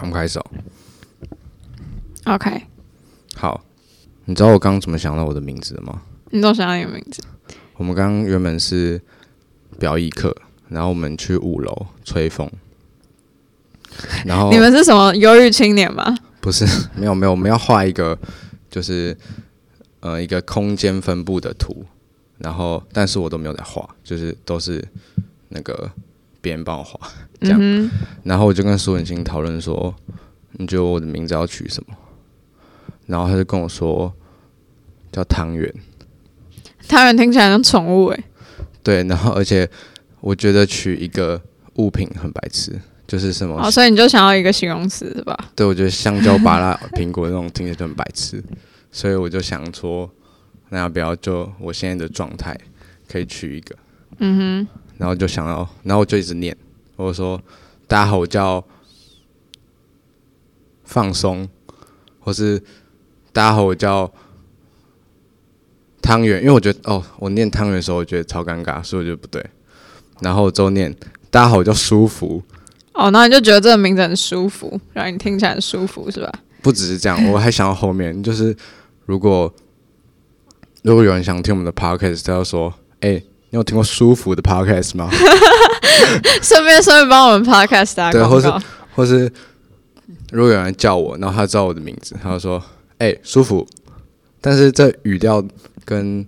我们开始哦。OK。好，你知道我刚刚怎么想到我的名字的吗？你都想到你的名字？我们刚刚原本是表演课，然后我们去五楼吹风。然后你们是什么忧郁青年吗？不是，没有没有，我们要画一个，就是呃一个空间分布的图。然后，但是我都没有在画，就是都是那个别人帮我画这样。嗯、然后我就跟苏文清讨论说：“你觉得我的名字要取什么？”然后他就跟我说：“叫汤圆。”汤圆听起来像宠物哎。对，然后而且我觉得取一个物品很白痴，就是什么？哦，所以你就想要一个形容词是吧？对，我觉得香蕉、芭拉、苹果那种听起来就很白痴，所以我就想说。那要不要就我现在的状态可以取一个？嗯哼。然后就想要，然后我就一直念，我说：“大家好，我叫放松，或是大家好，我叫汤圆。”因为我觉得哦，我念汤圆的时候，我觉得超尴尬，所以我觉得不对。然后就念：“大家好，我叫舒服。”哦，那你就觉得这个名字很舒服，让你听起来很舒服，是吧？不只是这样，我还想到后面，就是如果。如果有人想听我们的 podcast，他要说：“哎、欸，你有听过舒服的 podcast 吗？” 顺便顺便帮我们 podcast 打广告。对，或是或是，如果有人叫我，然后他知道我的名字，他就说：“哎、欸，舒服。”但是这语调跟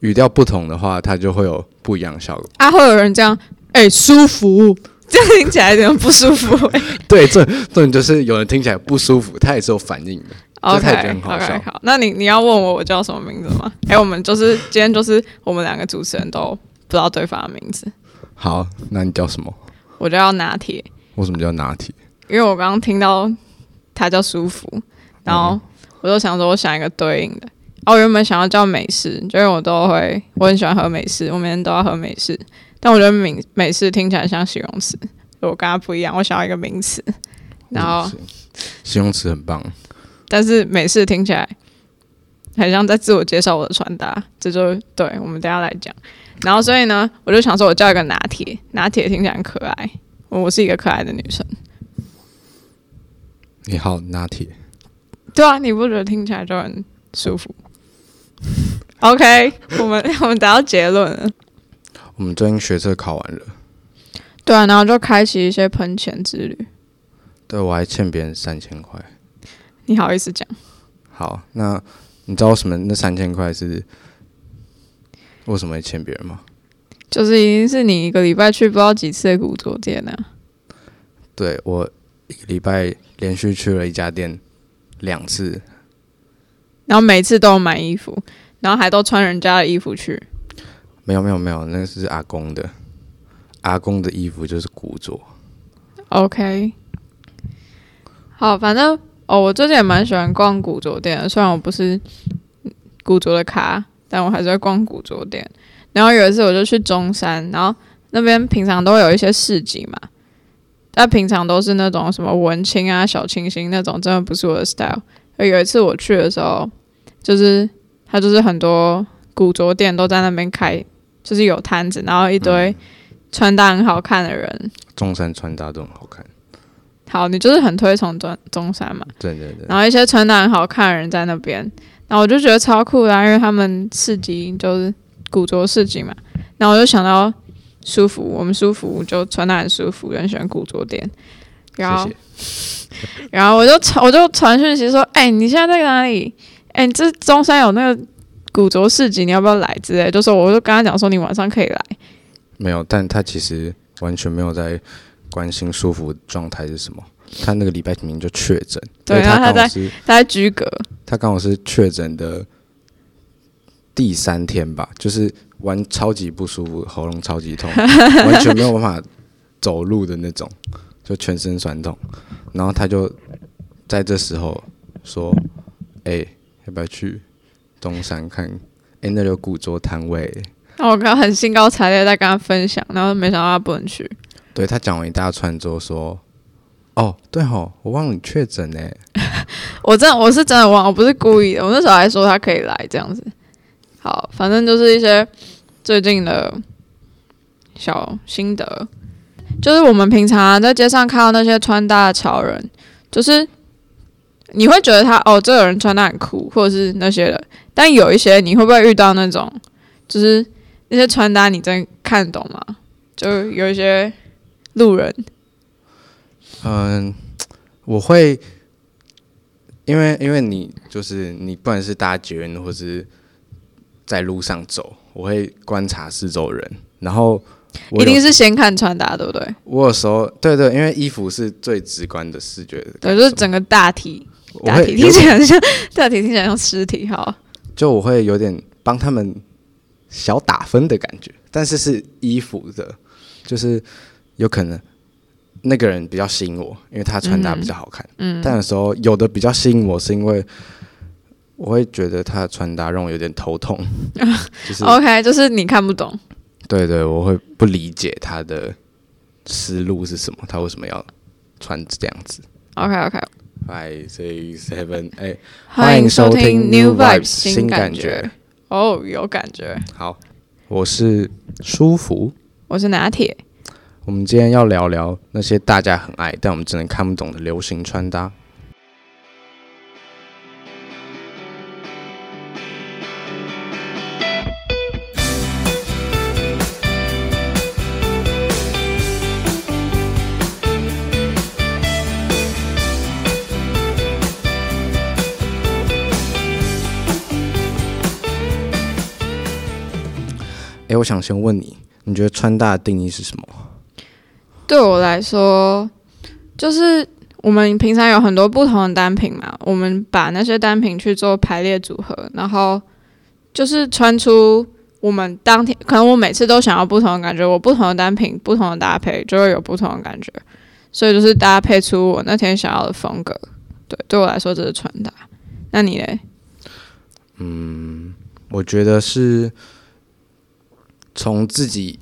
语调不同的话，它就会有不一样的效果。啊，会有人这样：“哎、欸，舒服。”这样听起来有点不舒服、欸。对，这这种就是有人听起来不舒服，他也是有反应的。OK，OK，好，okay, okay, 好，那你你要问我我叫什么名字吗？哎、欸，我们就是今天就是我们两个主持人都不知道对方的名字。好，那你叫什么？我叫拿铁。为什么叫拿铁？因为我刚刚听到他叫舒服，然后我就想说，我想一个对应的。哦，我原本想要叫美式，因为我都会，我很喜欢喝美式，我每天都要喝美式。但我觉得美美式听起来像形容词，我跟他不一样，我想要一个名词。然后形容词很棒。但是美式听起来很像在自我介绍我的穿搭，这就对我们等下来讲。然后所以呢，我就想说，我叫一个拿铁，拿铁听起来很可爱，我是一个可爱的女生。你好，拿铁。对啊，你不觉得听起来就很舒服？OK，我们我们得到结论了。我们最近学测考完了。对啊，然后就开启一些喷钱之旅。对，我还欠别人三千块。你好意思讲？好，那你知道为什么那三千块是为什么会欠别人吗？就是已经是你一个礼拜去不知道几次的古着店了。对，我一个礼拜连续去了一家店两次，然后每次都有买衣服，然后还都穿人家的衣服去。没有没有没有，那个是阿公的，阿公的衣服就是古着。OK。好，反正哦，我最近也蛮喜欢逛古着店的。虽然我不是古着的咖，但我还是会逛古着店。然后有一次我就去中山，然后那边平常都会有一些市集嘛，但平常都是那种什么文青啊、小清新那种，真的不是我的 style。而有一次我去的时候，就是他就是很多古着店都在那边开，就是有摊子，然后一堆穿搭很好看的人。嗯、中山穿搭都很好看。好，你就是很推崇中中山嘛？对对对。然后一些穿搭很好看的人在那边，然后我就觉得超酷的啊，因为他们市集就是古着市集嘛。然后我就想到舒服，我们舒服就穿搭很舒服，很喜欢古着店。然后，然后我就传我就传讯息说：“哎、欸，你现在在哪里？哎、欸，这中山有那个古着市集，你要不要来？”之类，就说我就跟他讲说：“你晚上可以来。”没有，但他其实完全没有在。关心舒服状态是什么？他那个礼拜明明就确诊，对，然后他在他在居隔，他刚好是确诊的第三天吧，就是完超级不舒服，喉咙超级痛，完全没有办法走路的那种，就全身酸痛。然后他就在这时候说：“哎、欸，要不要去东山看？哎、欸，那里有古桌摊位。”那我刚刚很兴高采烈在跟他分享，然后没想到他不能去。对，他讲完一大串之后说：“哦，对吼，我忘了你确诊呢。”我真的我是真的忘，我不是故意的。我那时候还说他可以来这样子。好，反正就是一些最近的小心得。就是我们平常、在街上看到那些穿搭的潮人，就是你会觉得他哦，这个人穿搭很酷，或者是那些的。但有一些你会不会遇到那种，就是那些穿搭你真看懂吗？就有一些路人。嗯，我会，因为因为你就是你，不管是搭捷运或是在路上走，我会观察四周人，然后。一定是先看穿搭，对不对？我有时候对对，因为衣服是最直观的视觉的，对，就是整个大体，大体听起来像大体听起来像尸体，好。就我会有点帮他们小打分的感觉，但是是衣服的，就是有可能那个人比较吸引我，因为他穿搭比较好看。嗯，但有时候有的比较吸引我，是因为我会觉得他的穿搭让我有点头痛。就是 OK，就是你看不懂。对对，我会不理解他的思路是什么，他为什么要穿这样子？OK OK。Five six seven eight，欢迎收听 New Vibes 新感觉。哦，oh, 有感觉。好，我是舒服，我是拿铁。我们今天要聊聊那些大家很爱，但我们真的看不懂的流行穿搭。哎，我想先问你，你觉得穿搭的定义是什么？对我来说，就是我们平常有很多不同的单品嘛，我们把那些单品去做排列组合，然后就是穿出我们当天可能我每次都想要不同的感觉，我不同的单品、不同的搭配就会有不同的感觉，所以就是搭配出我那天想要的风格。对，对我来说这是穿搭。那你嘞？嗯，我觉得是。从自己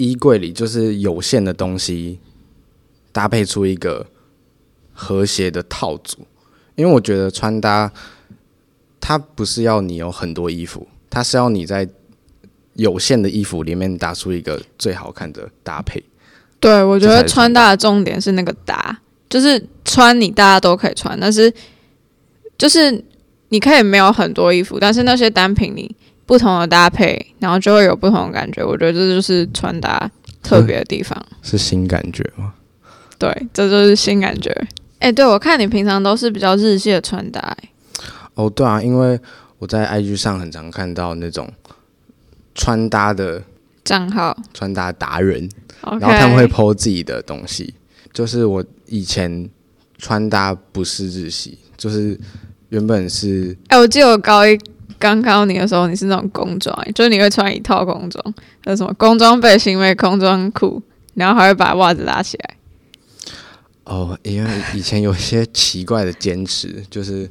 衣柜里就是有限的东西搭配出一个和谐的套组，因为我觉得穿搭它不是要你有很多衣服，它是要你在有限的衣服里面搭出一个最好看的搭配。对，我觉得穿搭的重点是那个搭，就是穿你大家都可以穿，但是就是你可以没有很多衣服，但是那些单品你。不同的搭配，然后就会有不同的感觉。我觉得这就是穿搭特别的地方。是新感觉吗？对，这就是新感觉。哎、欸，对，我看你平常都是比较日系的穿搭、欸。哦，对啊，因为我在 IG 上很常看到那种穿搭的账号，穿搭达人，Okay. 然后他们会 po 自己的东西。就是我以前穿搭不是日系，就是原本是……哎、欸，我记得我高一。刚看到你的时候，你是那种工装，就是你会穿一套工装，那什么工装背心、为工装裤，然后还会把袜子拉起来。哦，因为以前有些奇怪的坚持，就是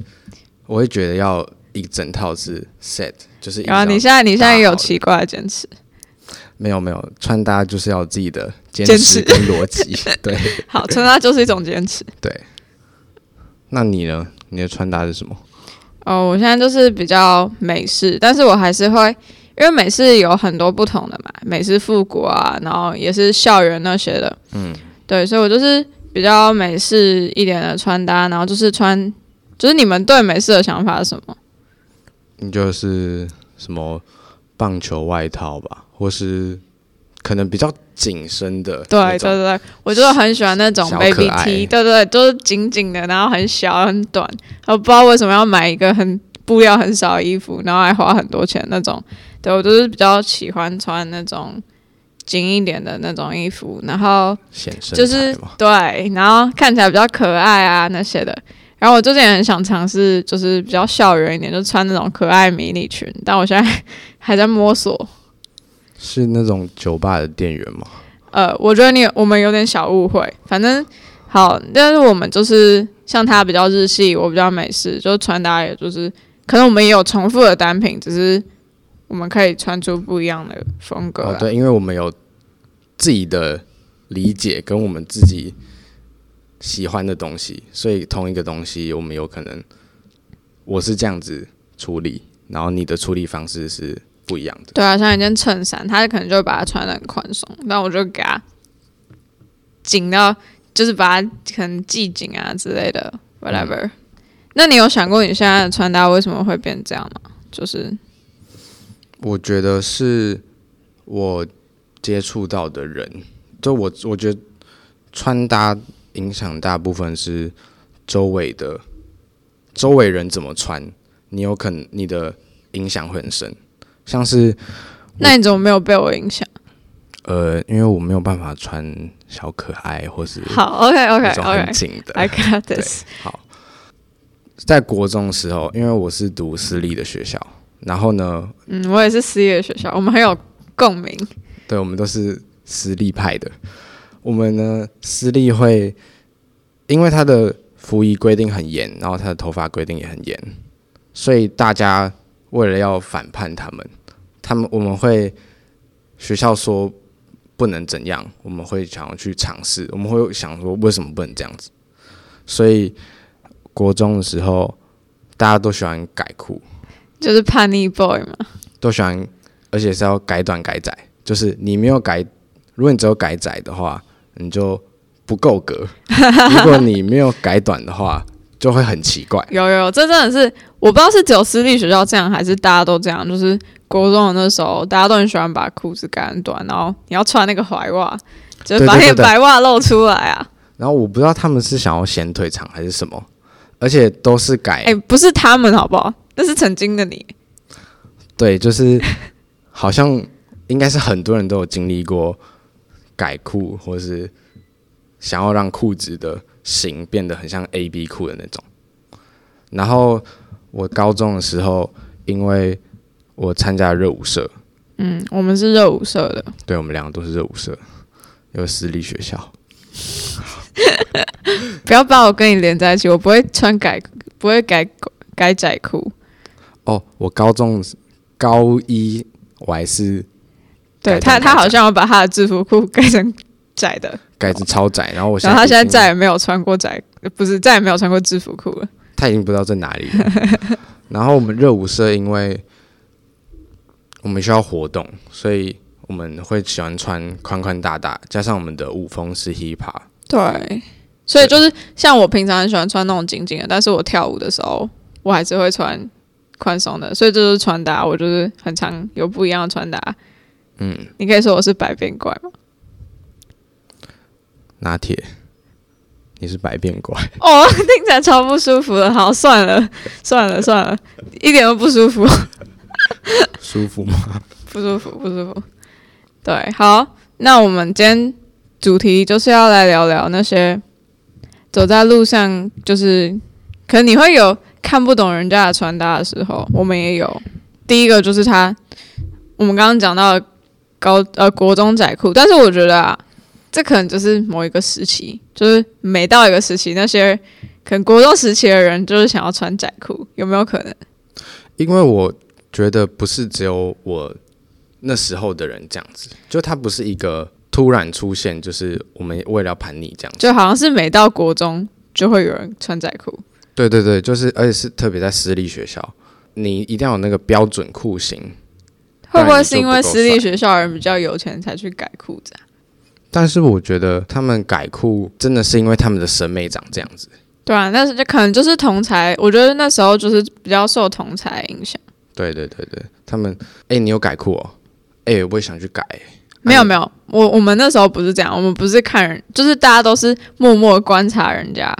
我会觉得要一整套是 set，就是。然后你现在你现在也有奇怪的坚持？没有没有，穿搭就是要有自己的坚持跟逻辑。对，好，穿搭就是一种坚持。对。那你呢？你的穿搭是什么？哦，我现在就是比较美式，但是我还是会，因为美式有很多不同的嘛，美式复古啊，然后也是校园那些的，嗯，对，所以我就是比较美式一点的穿搭，然后就是穿，就是你们对美式的想法是什么？你就是什么棒球外套吧，或是可能比较紧身的，对对对对，我就是很喜欢那种 baby T，对对对，就是紧紧的，然后很小很短，我不知道为什么要买一个很布料很少的衣服，然后还花很多钱那种。对，我就是比较喜欢穿那种紧一点的那种衣服，然后就是对，然后看起来比较可爱啊那些的。然后我最近也很想尝试，就是比较校园一点，就穿那种可爱迷你裙，但我现在 还在摸索。是那种酒吧的店员吗？呃，我觉得你我们有点小误会。反正好，但是我们就是像他比较日系，我比较美式，就穿搭也就是可能我们也有重复的单品，只是我们可以穿出不一样的风格。哦，对，因为我们有自己的理解跟我们自己喜欢的东西，所以同一个东西我们有可能我是这样子处理，然后你的处理方式是。不一样的，对啊，像一件衬衫，他可能就会把它穿的很宽松，但我就给他紧到，就是把它可能系紧啊之类的，whatever。嗯、那你有想过你现在的穿搭为什么会变这样吗？就是我觉得是我接触到的人，就我我觉得穿搭影响大部分是周围的，周围人怎么穿，你有可能你的影响会很深，像是。那你怎么没有被我影响？呃，因为我没有办法穿小可爱，或是好，OK OK OK，很紧的。I got this。好，在国中的时候，因为我是读私立的学校，然后呢，嗯，我也是私立的学校，我们很有共鸣。对，我们都是私立派的。我们呢，私立会因为他的服役规定很严，然后他的头发规定也很严，所以大家为了要反叛他们。他们我们会学校说不能怎样，我们会想要去尝试，我们会想说为什么不能这样子？所以国中的时候大家都喜欢改裤，就是叛逆 boy 嘛，都喜欢，而且是要改短改窄，就是你没有改，如果你只有改窄的话，你就不够格；如果你没有改短的话，就会很奇怪。有有，这真的是我不知道是只有私立学校这样，还是大家都这样，就是。国中的那时候，大家都很喜欢把裤子改很短，然后你要穿那个踝袜，就是把那个白袜露出来啊。然后我不知道他们是想要显腿长还是什么，而且都是改。哎、欸，不是他们好不好？那是曾经的你。对，就是好像应该是很多人都有经历过改裤，或是想要让裤子的型变得很像 A B 裤的那种。然后我高中的时候，因为我参加热舞社，嗯，我们是热舞社的，对，我们两个都是热舞社，有私立学校。不要把我跟你连在一起，我不会穿改，不会改改窄裤。哦，我高中高一我还是，对他，他好像要把他的制服裤改成窄的，改成超窄，然后我然后他现在再也没有穿过窄，不是再也没有穿过制服裤了，他已经不知道在哪里了。然后我们热舞社因为。我们需要活动，所以我们会喜欢穿宽宽大大，加上我们的舞风是 hip hop。对，所以就是像我平常很喜欢穿那种紧紧的，但是我跳舞的时候，我还是会穿宽松的。所以这就是穿搭，我就是很常有不一样的穿搭。嗯，你可以说我是百变怪吗？拿铁，你是百变怪哦，听起来超不舒服的。好，算了，算了，算了，一点都不舒服。舒服吗？不舒服，不舒服。对，好，那我们今天主题就是要来聊聊那些走在路上，就是可能你会有看不懂人家的穿搭的时候，我们也有。第一个就是他，我们刚刚讲到高呃国中窄裤，但是我觉得啊，这可能就是某一个时期，就是每到一个时期，那些可能国中时期的人就是想要穿窄裤，有没有可能？因为我。觉得不是只有我那时候的人这样子，就他不是一个突然出现，就是我们为了要叛逆这样子，就好像是每到国中就会有人穿窄裤。对对对，就是而且是特别在私立学校，你一定要有那个标准裤型。会不会是因为私立学校的人比较有钱才去改裤子啊？但是我觉得他们改裤真的是因为他们的审美长这样子。对啊，但是就可能就是同才，我觉得那时候就是比较受同才影响。对对对对，他们哎，你有改裤哦？哎，我也想去改。没有没有，我我们那时候不是这样，我们不是看人，就是大家都是默默观察人家，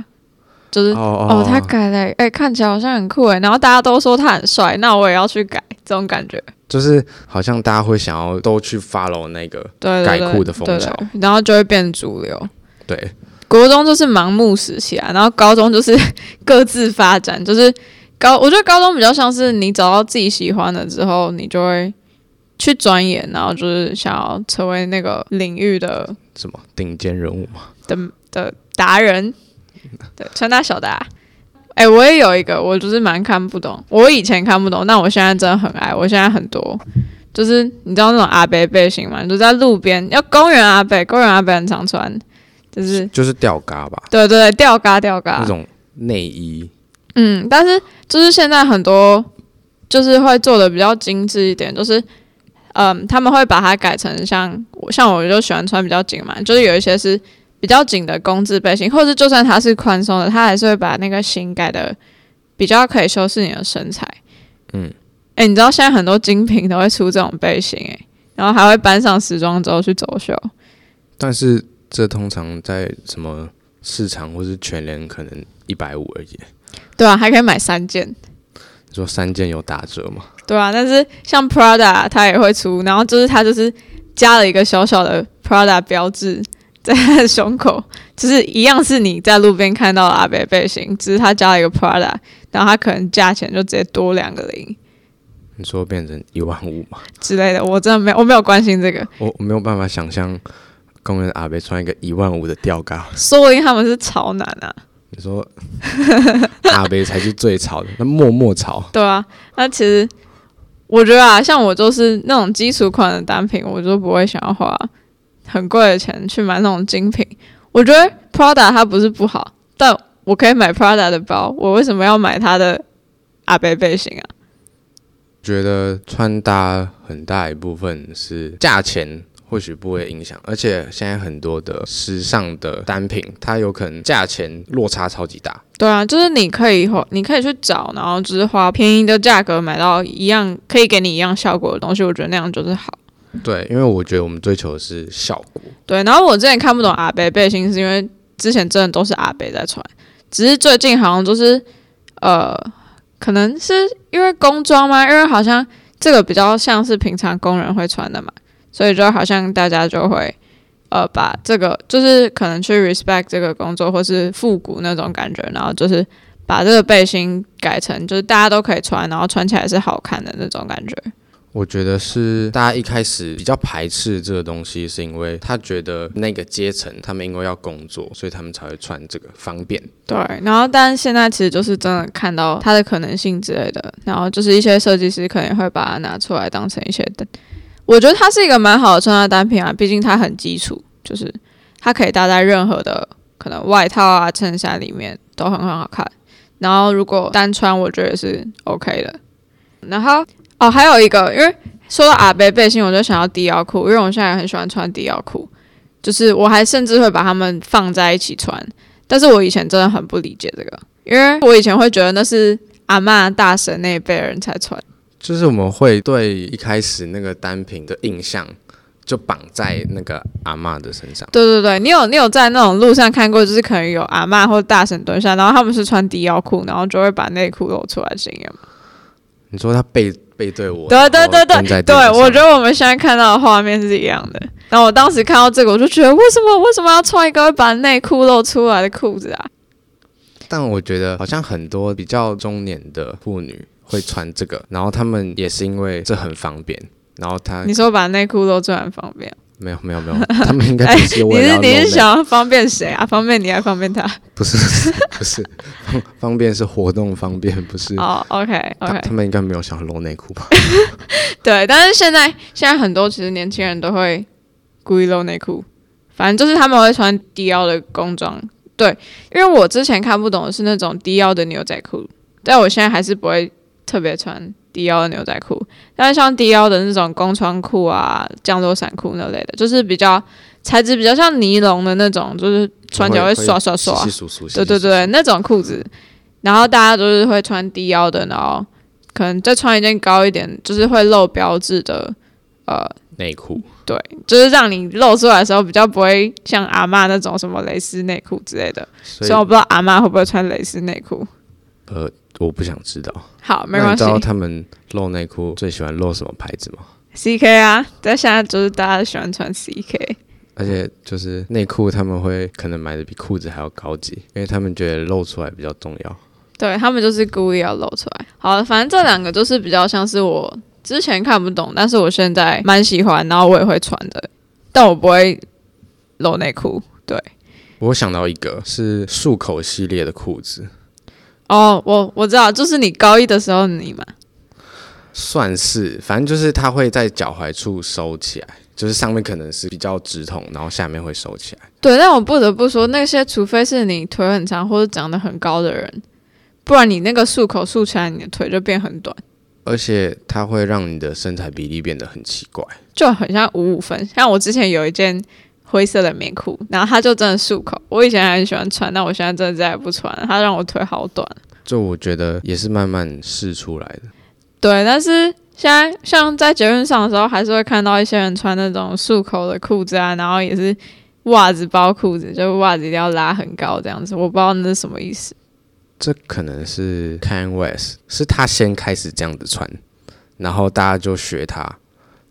就是哦，哦，他改了，哎，看起来好像很酷哎，然后大家都说他很帅，那我也要去改，这种感觉。就是好像大家会想要都去 follow 那个改裤的风潮，然后就会变主流。对，国中就是盲目时期啊，然后高中就是 各自发展，就是。高，我觉得高中比较像是你找到自己喜欢的之后，你就会去钻研，然后就是想要成为那个领域的什么顶尖人物嘛的的达人，对，穿搭小达。哎、欸，我也有一个，我就是蛮看不懂，我以前看不懂，但我现在真的很爱。我现在很多，就是你知道那种阿伯背心吗？就在路边，要公园阿伯，公园阿伯很常穿，就是就是吊嘎吧？对对对，吊嘎吊嘎那种内衣。嗯，但是就是现在很多就是会做的比较精致一点，就是嗯，他们会把它改成像像我就喜欢穿比较紧嘛，就是有一些是比较紧的工字背心，或者就算它是宽松的，它还是会把那个型改的比较可以修饰你的身材。嗯，哎、你知道现在很多精品都会出这种背心、欸，哎，然后还会搬上时装周去走秀。但是这通常在什么市场或是全联可能一百五而已。对啊，还可以买三件。你说三件有打折吗？对啊，但是像 Prada 它也会出，然后就是它就是加了一个小小的 Prada 标志。在它的胸口，就是一样是你在路边看到的阿伯背心，只是他加了一个 Prada，然后它可能价钱就直接多两个零。你说变成一万五吗？之类的，我真的没有，我没有关心这个。我我没有办法想象公园阿伯穿一个一万五的吊嘎，说不定他们是潮男啊。你说阿伯才是最潮的，那默默潮。对啊，那其实我觉得啊，像我就是那种基础款的单品，我就不会想要花。很贵的钱去买那种精品，我觉得 Prada 它不是不好，但我可以买 Prada 的包，我为什么要买它的阿伯背心啊？觉得穿搭很大一部分是价钱，或许不会影响，而且现在很多的时尚的单品，它有可能价钱落差超级大。对啊，就是你可以你可以去找，然后就是花便宜的价格买到一样可以给你一样效果的东西，我觉得那样就是好。对，因为我觉得我们追求的是效果。对，然后我之前看不懂阿伯背心，是因为之前真的都是阿伯在穿，只是最近好像就是呃，可能是因为工装吗？因为好像这个比较像是平常工人会穿的嘛，所以就好像大家就会呃把这个就是可能去 respect 这个工作或是复古那种感觉，然后就是把这个背心改成就是大家都可以穿，然后穿起来是好看的那种感觉。我觉得是大家一开始比较排斥这个东西，是因为他觉得那个阶层他们因为要工作，所以他们才会穿这个方便。对，然后但是现在其实就是真的看到它的可能性之类的，然后就是一些设计师可能会把它拿出来当成一些的。我觉得它是一个蛮好的穿搭单品啊，毕竟它很基础，就是它可以搭在任何的可能外套啊、衬衫里面都很很好看。然后如果单穿，我觉得是 OK 的。然后。哦，还有一个，因为说到阿伯背心，我就想要低腰裤，因为我现在很喜欢穿低腰裤，就是我还甚至会把它们放在一起穿。但是我以前真的很不理解这个，因为我以前会觉得那是阿嬷大婶那一辈人才穿。就是我们会对一开始那个单品的印象就绑在那个阿嬷的身上。对对对，你有你有在那种路上看过，就是可能有阿嬷或大婶蹲下，然后他们是穿低腰裤，然后就会把内裤露出来的经验吗？你说他背。背对我，对对对对对，我觉得我们现在看到的画面是一样的。然后我当时看到这个，我就觉得为什么为什么要穿一个会把内裤露出来的裤子啊？但我觉得好像很多比较中年的妇女会穿这个，然后他们也是因为这很方便。然后他你说把内裤露出来很方便？没有没有没有，他们应该不是为了、欸、你是你是想要方便谁啊？方便你还方便他？不是不是 方方便是活动方便，不是哦。Oh, OK OK，他，他们应该没有想要露内裤吧？对，但是现在现在很多其实年轻人都会故意露内裤，反正就是他们会穿低腰的工装。对，因为我之前看不懂的是那种低腰的牛仔裤，但我现在还是不会特别穿。低腰的牛仔裤，但是像低腰的那种工装裤啊、降落伞裤那类的，就是比较材质比较像尼龙的那种，就是穿起来会刷刷刷。对对对，那种裤子，然后大家都是会穿低腰的，然后可能再穿一件高一点，就是会露标志的呃内裤。对，就是让你露出来的时候比较不会像阿妈那种什么蕾丝内裤之类的。所以，我不知道阿妈会不会穿蕾丝内裤。呃。我不想知道。好，没关系。你知道他们露内裤最喜欢露什么牌子吗？CK 啊，在现在就是大家都喜欢穿 CK。而且就是内裤他们会可能买的比裤子还要高级，因为他们觉得露出来比较重要。对，他们就是故意要露出来。好，反正这两个就是比较像是我之前看不懂，但是我现在蛮喜欢，然后我也会穿的，但我不会露内裤。对，我想到一个是束口系列的裤子。哦，我我知道，就是你高一的时候你嘛，算是，反正就是它会在脚踝处收起来，就是上面可能是比较直筒，然后下面会收起来。对，但我不得不说，那些除非是你腿很长或者长得很高的人，不然你那个束口束起来，你的腿就变很短，而且它会让你的身材比例变得很奇怪，就很像五五分。像我之前有一件灰色的棉裤，然后他就真的束口。我以前还很喜欢穿，但我现在真的再也不穿了，它让我腿好短。就我觉得也是慢慢试出来的。对，但是现在像在捷运上的时候，还是会看到一些人穿那种束口的裤子啊，然后也是袜子包裤子，就袜子一定要拉很高这样子。我不知道那是什么意思。这可能是 Kanye West，是他先开始这样子穿，然后大家就学他。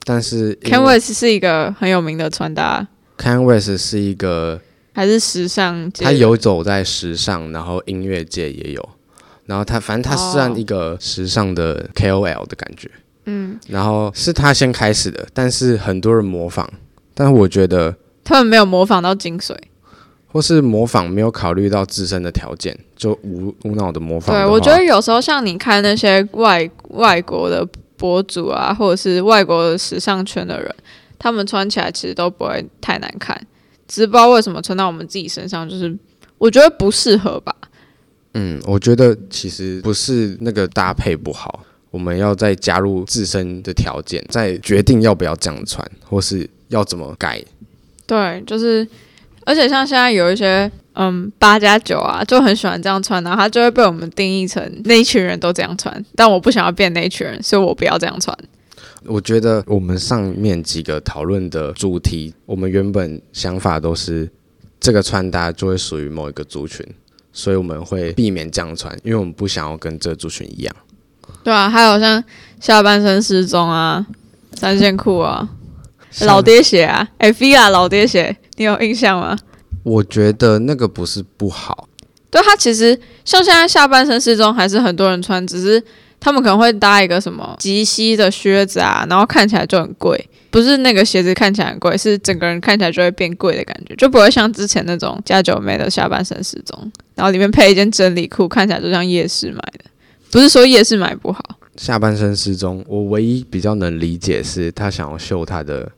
但是 Kanye West 是一个很有名的穿搭。Kanye West 是一个还是时尚界？他游走在时尚，然后音乐界也有。然后他反正他是算一个时尚的 KOL 的感觉。嗯。然后是他先开始的，但是很多人模仿，但是我觉得他们没有模仿到精髓。或是模仿没有考虑到自身的条件，就无无脑的模仿的。对，我觉得有时候像你看那些外外国的博主啊，或者是外国的时尚圈的人，他们穿起来其实都不会太难看，只是不知道为什么穿到我们自己身上，就是我觉得不适合吧。嗯，我觉得其实不是那个搭配不好，我们要再加入自身的条件，再决定要不要这样穿，或是要怎么改。对，就是。而且像现在有一些嗯八加九啊，就很喜欢这样穿，然后他就会被我们定义成那一群人都这样穿。但我不想要变那一群人，所以我不要这样穿。我觉得我们上面几个讨论的主题，我们原本想法都是这个穿搭就会属于某一个族群，所以我们会避免这样穿，因为我们不想要跟这族群一样。对啊，还有像下半身失踪啊，三线裤啊。老爹鞋啊，哎，Fila 老爹鞋，你有印象吗？我觉得那个不是不好，对，它其实像现在下半身失踪还是很多人穿，只是他们可能会搭一个什么及膝的靴子啊，然后看起来就很贵。不是那个鞋子看起来很贵，是整个人看起来就会变贵的感觉，就不会像之前那种加九妹的下半身失踪，然后里面配一件真理裤，看起来就像夜市买的。不是说夜市买不好，下半身失踪，我唯一比较能理解是他想要秀他的。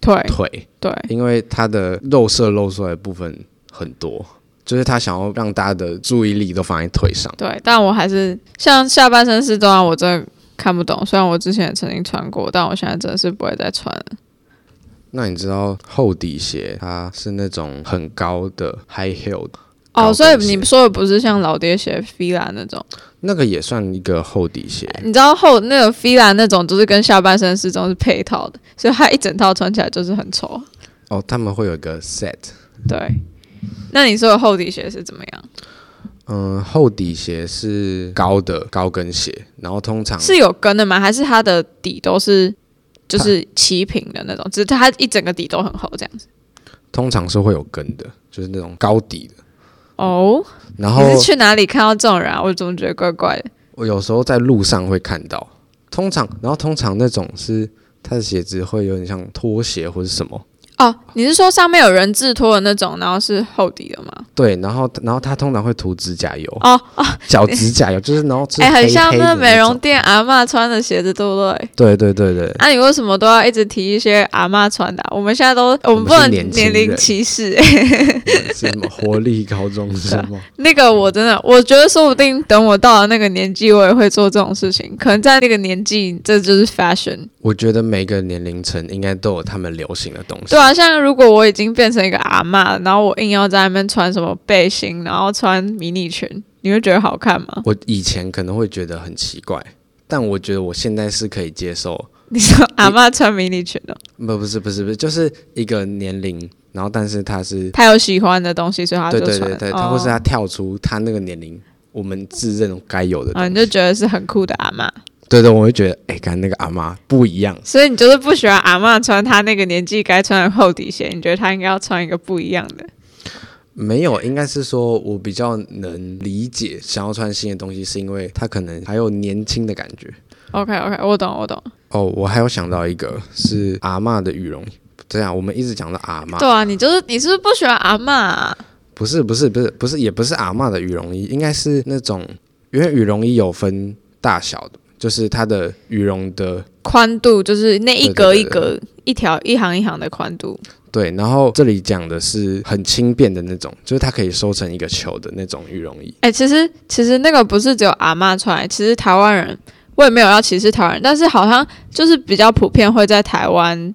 腿腿对，因为他的肉色露出来的部分很多，就是他想要让大家的注意力都放在腿上。对，但我还是像下半身失踪啊，我真的看不懂。虽然我之前也曾经穿过，但我现在真的是不会再穿了。那你知道厚底鞋它是那种很高的 high heel 的哦，所以你说的不是像老爹鞋 Fila 那种？那个也算一个厚底鞋。你知道厚那个 Fila 那种，就是跟下半身失踪是配套的，所以它一整套穿起来就是很丑。哦，他们会有一个 set。对。那你说的厚底鞋是怎么样？嗯，厚底鞋是高的高跟鞋，然后通常是有跟的吗？还是它的底都是就是齐平的那种？只是它一整个底都很厚这样子。通常是会有跟的，就是那种高底的。哦，然后你是去哪里看到这种人啊？我怎么觉得怪怪的？我有时候在路上会看到，通常，然后通常那种是他的鞋子会有点像拖鞋或者什么。哦，你是说上面有人字拖的那种，然后是厚底的吗？对，然后然后他通常会涂指甲油。哦哦，脚指甲油 就是然后哎、欸，很像那美容店阿嬷穿的鞋子，对不对？对对对对。那、啊、你为什么都要一直提一些阿嬷穿的、啊？我们现在都我们不能年龄歧视。哎什么活力高中生吗？那个我真的，我觉得说不定等我到了那个年纪，我也会做这种事情。可能在那个年纪，这就是 fashion。我觉得每个年龄层应该都有他们流行的东西。对啊，像如果我已经变成一个阿嬷，然后我硬要在那边穿什么背心，然后穿迷你裙，你会觉得好看吗？我以前可能会觉得很奇怪，但我觉得我现在是可以接受。你说阿嬷穿迷你裙的？不，不是，不是，不是，就是一个年龄，然后但是他是他有喜欢的东西，所以他就穿。对对对对，或是他跳出他那个年龄，我们自认该有的啊、你就觉得是很酷的阿嬷。对对，我会觉得，哎，跟那个阿妈不一样。所以你就是不喜欢阿妈穿她那个年纪该穿的厚底鞋，你觉得她应该要穿一个不一样的？没有，应该是说我比较能理解想要穿新的东西，是因为她可能还有年轻的感觉。OK OK，我懂我懂。哦，我还有想到一个是阿妈的羽绒衣，这样我们一直讲到阿妈。对啊，你就是你是不是不喜欢阿妈啊？不是不是不是不是，也不是阿妈的羽绒衣，应该是那种，因为羽绒衣有分大小的。就是它的羽绒的宽度，就是那一格一格，一条一行一行的宽度。对，然后这里讲的是很轻便的那种，就是它可以收成一个球的那种羽绒衣。哎、欸，其实其实那个不是只有阿妈穿，其实台湾人我也没有要歧视台湾人，但是好像就是比较普遍会在台湾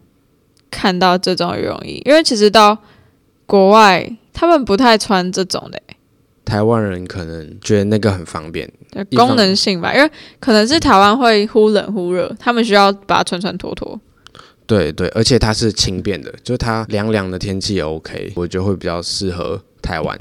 看到这种羽绒衣，因为其实到国外他们不太穿这种的、欸。台湾人可能觉得那个很方便，对，功能性吧，因为可能是台湾会忽冷忽热，他们需要把它穿穿脱脱。对对，而且它是轻便的，就是它凉凉的天气也 OK，我觉得会比较适合台湾。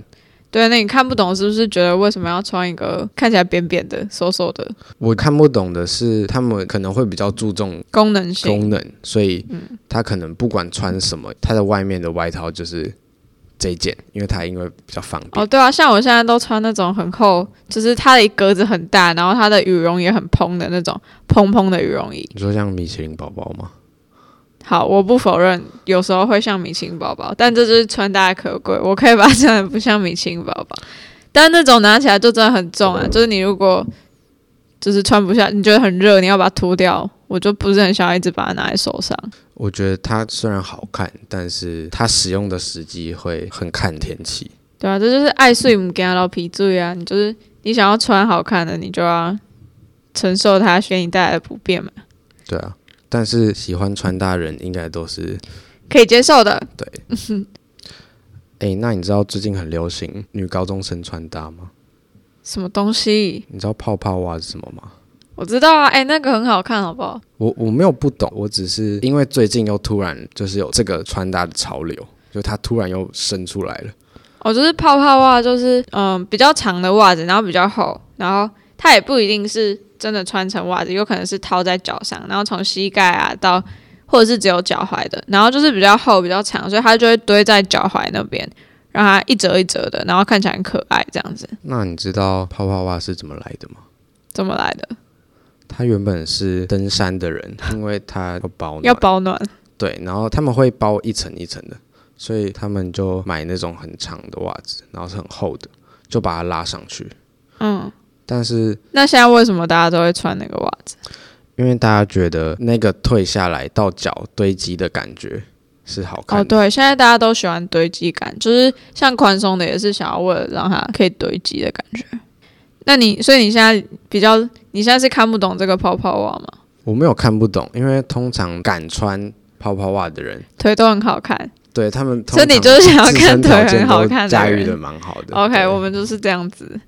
对，那你看不懂是不是？觉得为什么要穿一个看起来扁扁的、瘦瘦的？我看不懂的是，他们可能会比较注重功能性，功能，所以他可能不管穿什么，他的外面的外套就是。这一件，因为它因为比较方便。哦，对啊，像我现在都穿那种很厚，就是它的格子很大，然后它的羽绒也很蓬的那种蓬蓬的羽绒衣。你说像米其林宝宝吗？好，我不否认，有时候会像米其林宝宝，但这就是穿戴可贵。我可以把它穿的不像米其林宝宝，但那种拿起来就真的很重啊。就是你如果就是穿不下，你觉得很热，你要把它脱掉，我就不是很想要一直把它拿在手上。我觉得它虽然好看，但是它使用的时机会很看天气。对啊，这就是爱睡不惊老皮醉啊！你就是你想要穿好看的，你就要承受它给你带来的不便嘛。对啊，但是喜欢穿搭人应该都是可以接受的。对。哎、欸，那你知道最近很流行女高中生穿搭吗？什么东西？你知道泡泡袜是什么吗？我知道啊，哎、欸，那个很好看，好不好？我我没有不懂，我只是因为最近又突然就是有这个穿搭的潮流，就它突然又生出来了。哦，就是泡泡袜，就是嗯比较长的袜子，然后比较厚，然后它也不一定是真的穿成袜子，有可能是套在脚上，然后从膝盖啊到或者是只有脚踝的，然后就是比较厚比较长，所以它就会堆在脚踝那边，让它一折一折的，然后看起来很可爱这样子。那你知道泡泡袜是怎么来的吗？怎么来的？他原本是登山的人，因为他要保暖，要保暖。对，然后他们会包一层一层的，所以他们就买那种很长的袜子，然后是很厚的，就把它拉上去。嗯，但是那现在为什么大家都会穿那个袜子？因为大家觉得那个退下来到脚堆积的感觉是好看的。哦，对，现在大家都喜欢堆积感，就是像宽松的也是想要为了让它可以堆积的感觉。那你所以你现在比较，你现在是看不懂这个泡泡袜吗？我没有看不懂，因为通常敢穿泡泡袜的人腿都很好看。对他们，所以你就是想要看腿很好看的驾驭的蛮好的。OK，我们就是这样子。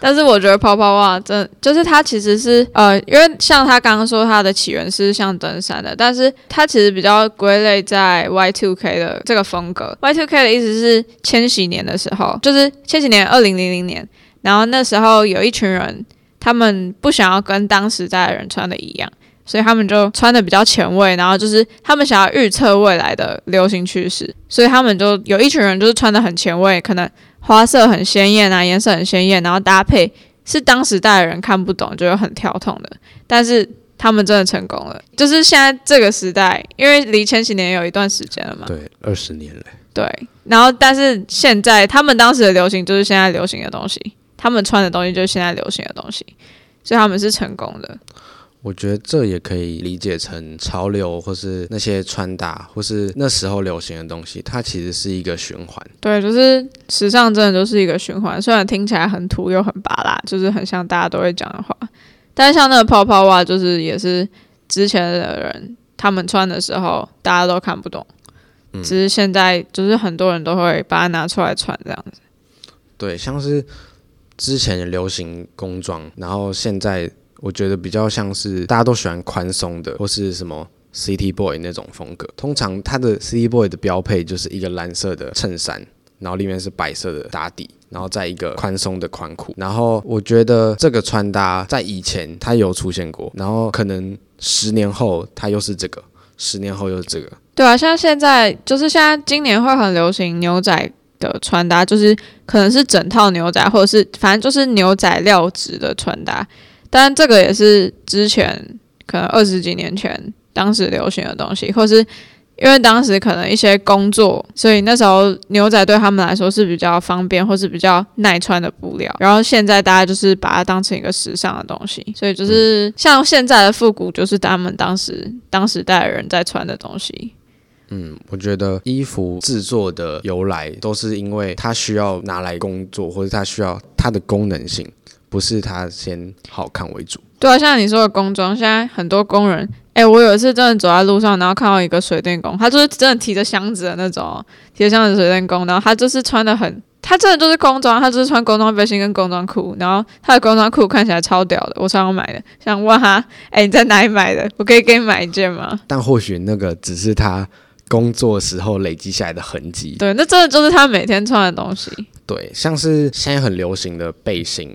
但是我觉得泡泡袜真就是它其实是呃，因为像他刚刚说它的起源是像登山的，但是它其实比较归类在 Y two K 的这个风格。Y two K 的意思是千禧年的时候，就是千禧年二零零零年。然后那时候有一群人，他们不想要跟当时代的人穿的一样，所以他们就穿的比较前卫。然后就是他们想要预测未来的流行趋势，所以他们就有一群人就是穿的很前卫，可能花色很鲜艳啊，颜色很鲜艳，然后搭配是当时代的人看不懂，就是很跳痛的。但是他们真的成功了，就是现在这个时代，因为离千禧年有一段时间了嘛，对，二十年了。对，然后但是现在他们当时的流行就是现在流行的东西。他们穿的东西就是现在流行的东西，所以他们是成功的。我觉得这也可以理解成潮流，或是那些穿搭，或是那时候流行的东西，它其实是一个循环。对，就是时尚真的就是一个循环。虽然听起来很土又很巴拉，就是很像大家都会讲的话，但是像那个泡泡袜，就是也是之前的人他们穿的时候，大家都看不懂。嗯，只是现在就是很多人都会把它拿出来穿这样子。对，像是。之前流行工装，然后现在我觉得比较像是大家都喜欢宽松的，或是什么 City Boy 那种风格。通常它的 City Boy 的标配就是一个蓝色的衬衫，然后里面是白色的打底，然后再一个宽松的宽裤。然后我觉得这个穿搭在以前它有出现过，然后可能十年后它又是这个，十年后又是这个。对啊，像现在就是现在今年会很流行牛仔。的穿搭就是可能是整套牛仔，或者是反正就是牛仔料质的穿搭，当然这个也是之前可能二十几年前当时流行的东西，或是因为当时可能一些工作，所以那时候牛仔对他们来说是比较方便或是比较耐穿的布料，然后现在大家就是把它当成一个时尚的东西，所以就是像现在的复古，就是他们当时当时代的人在穿的东西。嗯，我觉得衣服制作的由来都是因为它需要拿来工作，或者它需要它的功能性，不是它先好看为主。对啊，像你说的工装，现在很多工人哎、欸，我有一次真的走在路上，然后看到一个水电工，他就是真的提着箱子的那种，提着箱子的水电工，然后他就是穿的很，他真的就是工装，他就是穿工装背心跟工装裤，然后他的工装裤看起来超屌的，我超想买的，想问他，哎、欸，你在哪里买的？我可以给你买一件吗？但或许那个只是他工作时候累积下来的痕迹。对，那真的就是他每天穿的东西。对，像是现在很流行的背心，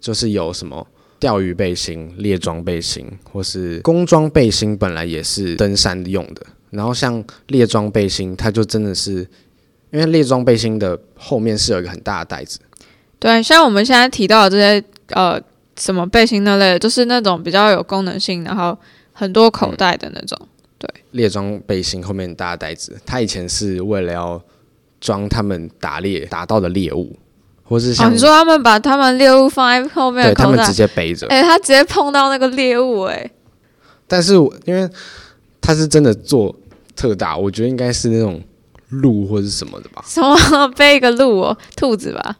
就是有什么。钓鱼背心、猎装背心，或是工装背心，本来也是登山用的。然后像猎装背心，它就真的是，因为猎装背心的后面是有一个很大的袋子。对，像我们现在提到的这些呃什么背心那类的，就是那种比较有功能性，然后很多口袋的那种。嗯、对，猎装背心后面大袋子，它以前是为了要装他们打猎打到的猎物。或是像、哦、你说他们把他们猎物放在后面，对他们直接背着，哎、欸，他直接碰到那个猎物、欸，哎。但是因为他是真的做特大，我觉得应该是那种鹿或是什么的吧？什么 背一个鹿哦，兔子吧？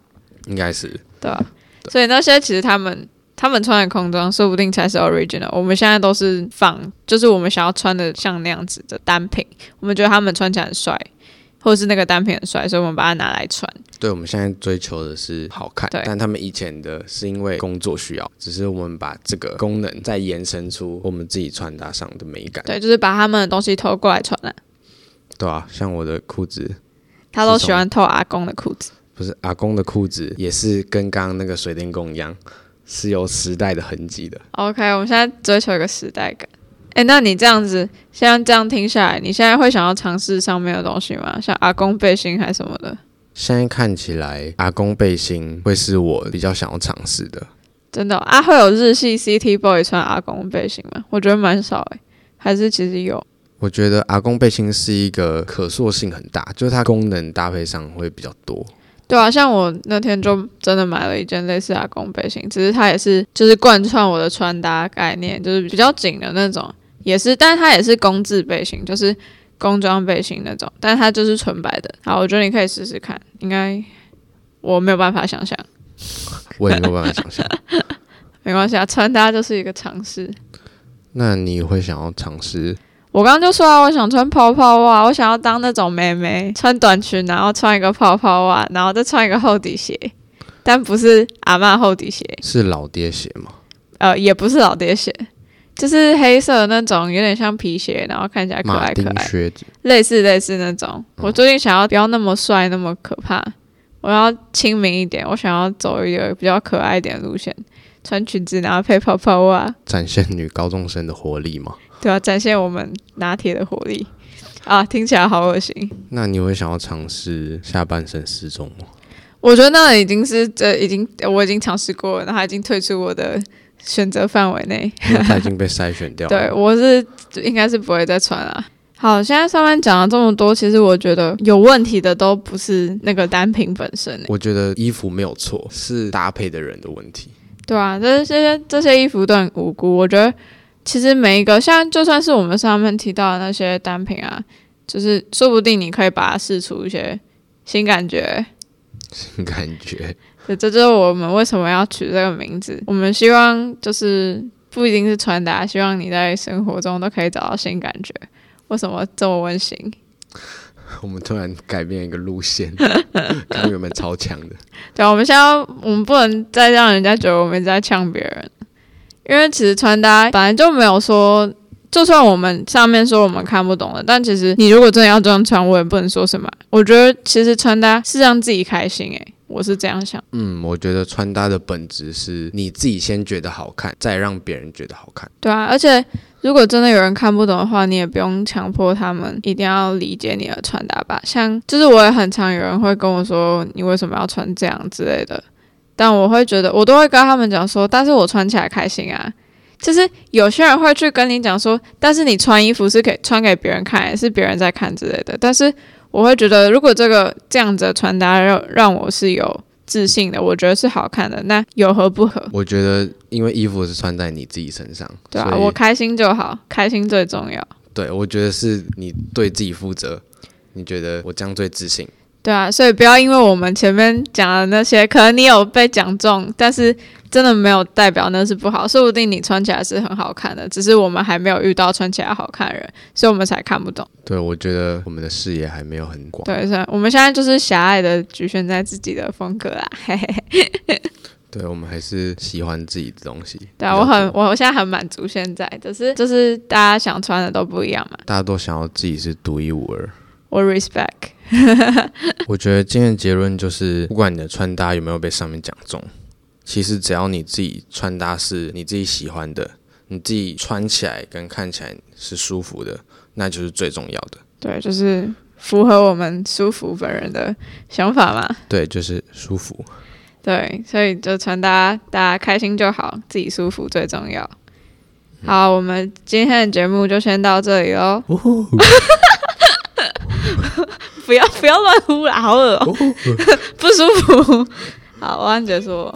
应该是对吧？所以那些其实他们他们穿的空装，说不定才是 original。我们现在都是仿，就是我们想要穿的像那样子的单品，我们觉得他们穿起来很帅。或者是那个单品很帅，所以我们把它拿来穿。对，我们现在追求的是好看，对。但他们以前的是因为工作需要，只是我们把这个功能再延伸出我们自己穿搭上的美感。对，就是把他们的东西偷过来穿了。对啊，像我的裤子，他都喜欢偷阿公的裤子。不是阿公的裤子，也是跟刚刚那个水电工一样，是有时代的痕迹的。OK，我们现在追求一个时代感。哎，那你这样子，现在这样听下来，你现在会想要尝试上面的东西吗？像阿公背心还是什么的？现在看起来，阿公背心会是我比较想要尝试的。真的、哦、啊？会有日系 City Boy 穿阿公背心吗？我觉得蛮少哎，还是其实有？我觉得阿公背心是一个可塑性很大，就是它功能搭配上会比较多。对啊，像我那天就真的买了一件类似阿公背心，只是它也是就是贯穿我的穿搭概念，就是比较紧的那种。也是，但是它也是工字背心，就是工装背心那种，但是它就是纯白的。好，我觉得你可以试试看，应该我没有办法想象，我也没有办法想象，没关系啊，穿搭就是一个尝试。那你会想要尝试？我刚刚就说啊，我想穿泡泡袜，我想要当那种妹妹，穿短裙，然后穿一个泡泡袜，然后再穿一个厚底鞋，但不是阿嬷厚底鞋，是老爹鞋吗？呃，也不是老爹鞋。就是黑色的那种，有点像皮鞋，然后看起来可爱可爱，靴子类似类似那种。我最近想要不要那么帅那么可怕，我要亲民一点，我想要走一个比较可爱一点的路线，穿裙子然后配泡泡袜，展现女高中生的活力吗？对啊，展现我们拿铁的活力啊！听起来好恶心。那你会想要尝试下半身失踪吗？我觉得那已经是这已经我已经尝试过了，然后已经退出我的。选择范围内，他已经被筛选掉了。对，我是应该是不会再穿了。好，现在上面讲了这么多，其实我觉得有问题的都不是那个单品本身。我觉得衣服没有错，是搭配的人的问题。对啊，这些这些衣服都很无辜。我觉得其实每一个，像就算是我们上面提到的那些单品啊，就是说不定你可以把它试出一些新感觉。新感觉。对，这就是我们为什么要取这个名字。我们希望就是不一定是传达，希望你在生活中都可以找到新感觉。为什么这么温馨？我们突然改变一个路线，跟原本超强的。对，我们现在我们不能再让人家觉得我们在呛别人，因为其实穿搭本来就没有说，就算我们上面说我们看不懂了，但其实你如果真的要这样穿，我也不能说什么。我觉得其实穿搭是让自己开心，诶。我是这样想，嗯，我觉得穿搭的本质是你自己先觉得好看，再让别人觉得好看。对啊，而且如果真的有人看不懂的话，你也不用强迫他们一定要理解你的穿搭吧。像就是我也很常有人会跟我说，你为什么要穿这样之类的，但我会觉得我都会跟他们讲说，但是我穿起来开心啊。就是有些人会去跟你讲说，但是你穿衣服是给穿给别人看，是别人在看之类的，但是。我会觉得，如果这个这样子的穿搭让让我是有自信的，我觉得是好看的，那有何不可？我觉得，因为衣服是穿在你自己身上，对啊，我开心就好，开心最重要。对，我觉得是你对自己负责，你觉得我这样最自信。对啊，所以不要因为我们前面讲的那些，可能你有被讲中，但是真的没有代表那是不好，说不定你穿起来是很好看的，只是我们还没有遇到穿起来好看的人，所以我们才看不懂。对，我觉得我们的视野还没有很广。对，是，我们现在就是狭隘的局限在自己的风格啦。嘿嘿嘿。对，我们还是喜欢自己的东西。对啊，我很，我现在很满足现在，就是就是大家想穿的都不一样嘛。大家都想要自己是独一无二。我 respect。我觉得今天的结论就是，不管你的穿搭有没有被上面讲中，其实只要你自己穿搭是你自己喜欢的，你自己穿起来跟看起来是舒服的，那就是最重要的。对，就是符合我们舒服本人的想法嘛。对，就是舒服。对，所以就穿搭，大家开心就好，自己舒服最重要。好，我们今天的节目就先到这里喽。不要不要乱呼啦，好恶喔，不舒服。好，我按结束。